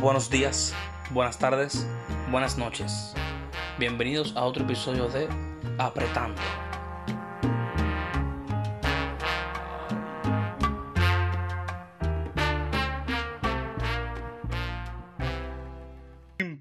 Buenos días, buenas tardes, buenas noches. Bienvenidos a otro episodio de Apretando.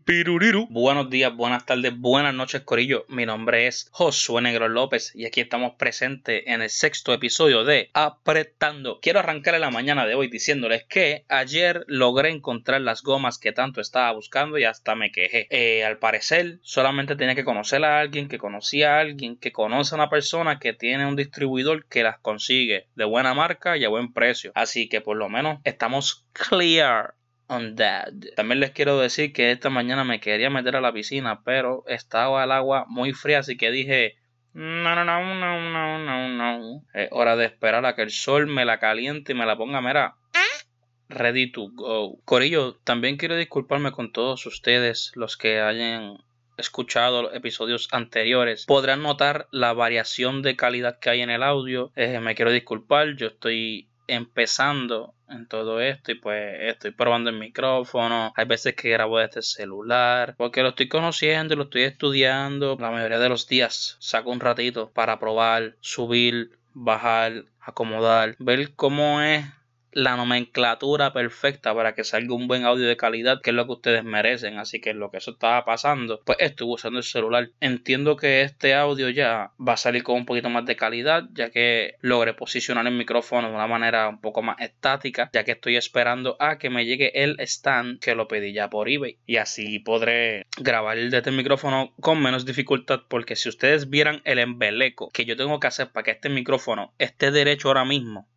Piruriru. Buenos días, buenas tardes, buenas noches, Corillo. Mi nombre es Josué Negro López y aquí estamos presentes en el sexto episodio de Apretando. Quiero arrancar en la mañana de hoy diciéndoles que ayer logré encontrar las gomas que tanto estaba buscando y hasta me quejé. Eh, al parecer, solamente tenía que conocer a alguien que conocía a alguien que conoce a una persona que tiene un distribuidor que las consigue de buena marca y a buen precio. Así que por lo menos estamos clear that. También les quiero decir que esta mañana me quería meter a la piscina, pero estaba el agua muy fría, así que dije, no, no, no, no, no, no, no. Es hora de esperar a que el sol me la caliente y me la ponga, mira, ready to go. Corillo, también quiero disculparme con todos ustedes, los que hayan escuchado los episodios anteriores podrán notar la variación de calidad que hay en el audio. Eh, me quiero disculpar, yo estoy empezando en todo esto y pues estoy probando el micrófono. Hay veces que grabo desde el celular porque lo estoy conociendo lo estoy estudiando. La mayoría de los días saco un ratito para probar, subir, bajar, acomodar, ver cómo es la nomenclatura perfecta para que salga un buen audio de calidad, que es lo que ustedes merecen. Así que lo que eso estaba pasando, pues estuve usando el celular. Entiendo que este audio ya va a salir con un poquito más de calidad, ya que logré posicionar el micrófono de una manera un poco más estática, ya que estoy esperando a que me llegue el stand que lo pedí ya por eBay. Y así podré grabar desde el micrófono con menos dificultad, porque si ustedes vieran el embeleco que yo tengo que hacer para que este micrófono esté derecho ahora mismo,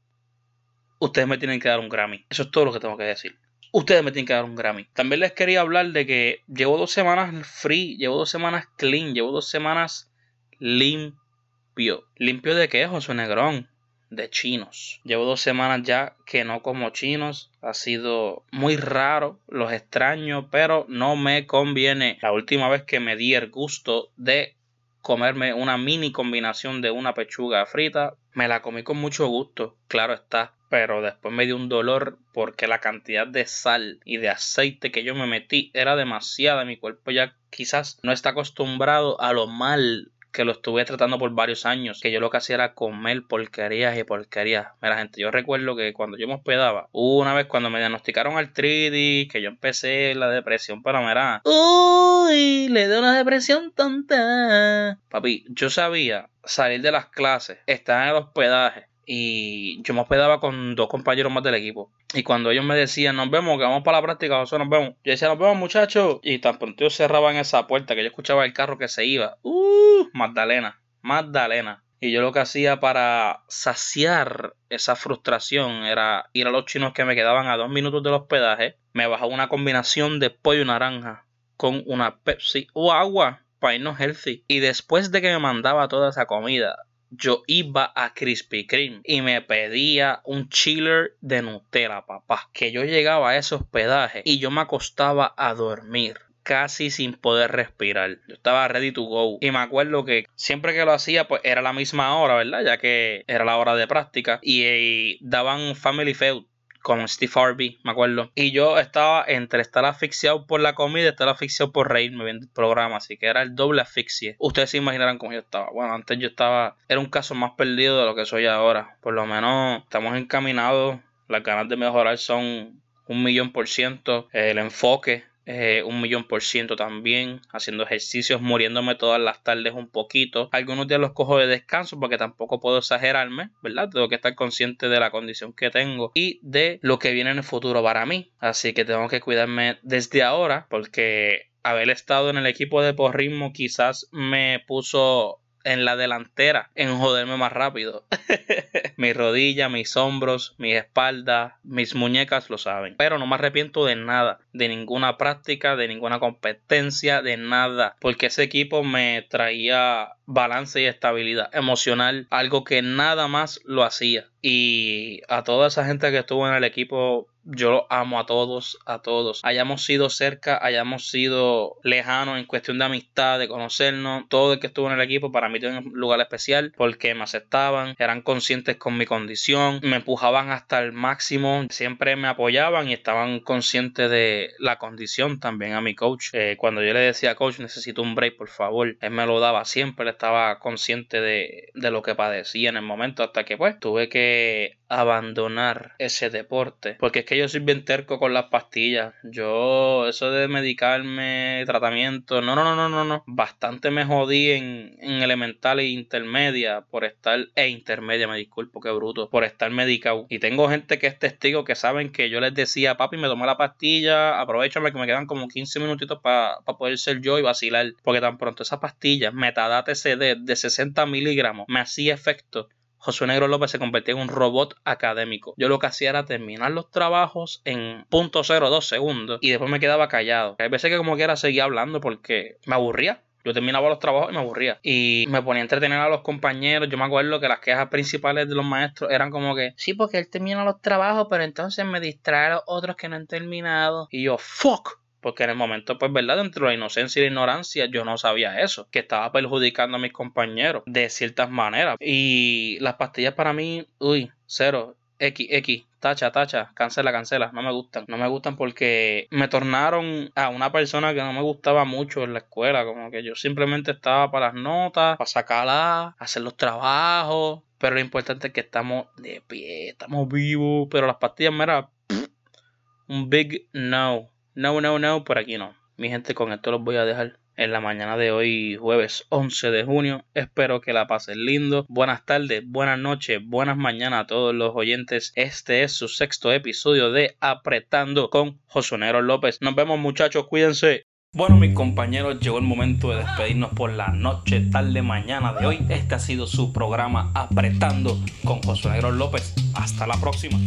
ustedes me tienen que dar un Grammy. Eso es todo lo que tengo que decir. Ustedes me tienen que dar un Grammy. También les quería hablar de que llevo dos semanas free, llevo dos semanas clean, llevo dos semanas limpio. ¿Limpio de qué, José Negrón? De chinos. Llevo dos semanas ya que no como chinos. Ha sido muy raro, los extraño, pero no me conviene. La última vez que me di el gusto de comerme una mini combinación de una pechuga frita, me la comí con mucho gusto, claro está pero después me dio un dolor porque la cantidad de sal y de aceite que yo me metí era demasiada. Mi cuerpo ya quizás no está acostumbrado a lo mal que lo estuve tratando por varios años, que yo lo que hacía era comer porquerías y porquerías. Mira, gente, yo recuerdo que cuando yo me hospedaba, una vez cuando me diagnosticaron artritis, que yo empecé la depresión, pero mira, uy, le dio una depresión tonta. Papi, yo sabía salir de las clases, estar en el hospedaje, y yo me hospedaba con dos compañeros más del equipo. Y cuando ellos me decían, nos vemos, que vamos para la práctica, sea, nos vemos. Yo decía, nos vemos, muchachos. Y tan pronto ellos cerraban esa puerta que yo escuchaba el carro que se iba. ¡Uh! Magdalena, Magdalena. Y yo lo que hacía para saciar esa frustración era ir a los chinos que me quedaban a dos minutos del hospedaje. Me bajaba una combinación de pollo naranja con una Pepsi o agua para irnos healthy. Y después de que me mandaba toda esa comida, yo iba a Krispy Kreme y me pedía un chiller de Nutella, papá. Que yo llegaba a ese hospedaje y yo me acostaba a dormir casi sin poder respirar. Yo estaba ready to go. Y me acuerdo que siempre que lo hacía, pues era la misma hora, ¿verdad? Ya que era la hora de práctica. Y, y daban Family Feud con Steve Harvey, me acuerdo. Y yo estaba entre estar asfixiado por la comida y estar asfixiado por reírme viendo el programa, así que era el doble asfixie. Ustedes se imaginarán cómo yo estaba. Bueno, antes yo estaba, era un caso más perdido de lo que soy ahora. Por lo menos estamos encaminados, las ganas de mejorar son un millón por ciento. El enfoque eh, un millón por ciento también, haciendo ejercicios, muriéndome todas las tardes un poquito. Algunos días los cojo de descanso porque tampoco puedo exagerarme, ¿verdad? Tengo que estar consciente de la condición que tengo y de lo que viene en el futuro para mí. Así que tengo que cuidarme desde ahora porque haber estado en el equipo de porrismo quizás me puso en la delantera en joderme más rápido. mis rodillas, mis hombros, mis espaldas, mis muñecas lo saben. Pero no me arrepiento de nada, de ninguna práctica, de ninguna competencia, de nada. Porque ese equipo me traía balance y estabilidad emocional, algo que nada más lo hacía. Y a toda esa gente que estuvo en el equipo yo los amo a todos, a todos. Hayamos sido cerca, hayamos sido lejanos en cuestión de amistad, de conocernos. Todo el que estuvo en el equipo para mí tiene un lugar especial porque me aceptaban, eran conscientes con mi condición, me empujaban hasta el máximo, siempre me apoyaban y estaban conscientes de la condición también a mi coach. Eh, cuando yo le decía, coach, necesito un break, por favor, él me lo daba siempre, él estaba consciente de, de lo que padecía en el momento hasta que pues tuve que abandonar ese deporte. Porque es que yo soy bien terco con las pastillas. Yo, eso de medicarme, tratamiento, no, no, no, no, no, no. Bastante me jodí en, en elemental e intermedia por estar, e intermedia, me disculpo, qué bruto, por estar medicado. Y tengo gente que es testigo que saben que yo les decía, papi, me tomé la pastilla, aprovechame que me quedan como 15 minutitos para poder ser yo y vacilar. Porque tan pronto esa pastilla, metadate CD de 60 miligramos, me hacía efecto Josué Negro López se convertía en un robot académico. Yo lo que hacía era terminar los trabajos en .02 segundos y después me quedaba callado. Hay veces que como quiera seguía hablando porque me aburría. Yo terminaba los trabajos y me aburría. Y me ponía a entretener a los compañeros. Yo me acuerdo que las quejas principales de los maestros eran como que, sí, porque él termina los trabajos, pero entonces me distrae los otros que no han terminado. Y yo, fuck. Porque en el momento, pues, ¿verdad? Dentro de la inocencia y la ignorancia, yo no sabía eso. Que estaba perjudicando a mis compañeros de ciertas maneras. Y las pastillas para mí, uy, cero. X, X, tacha, tacha, cancela, cancela, no me gustan. No me gustan porque me tornaron a una persona que no me gustaba mucho en la escuela. Como que yo simplemente estaba para las notas, para sacarlas, hacer los trabajos. Pero lo importante es que estamos de pie, estamos vivos. Pero las pastillas, mira, un big no. No, no, no, por aquí no. Mi gente, con esto los voy a dejar en la mañana de hoy, jueves 11 de junio. Espero que la pasen lindo. Buenas tardes, buenas noches, buenas mañanas a todos los oyentes. Este es su sexto episodio de Apretando con Josonero López. Nos vemos muchachos, cuídense. Bueno, mis compañeros, llegó el momento de despedirnos por la noche, tarde, mañana de hoy. Este ha sido su programa Apretando con José Negro López. Hasta la próxima.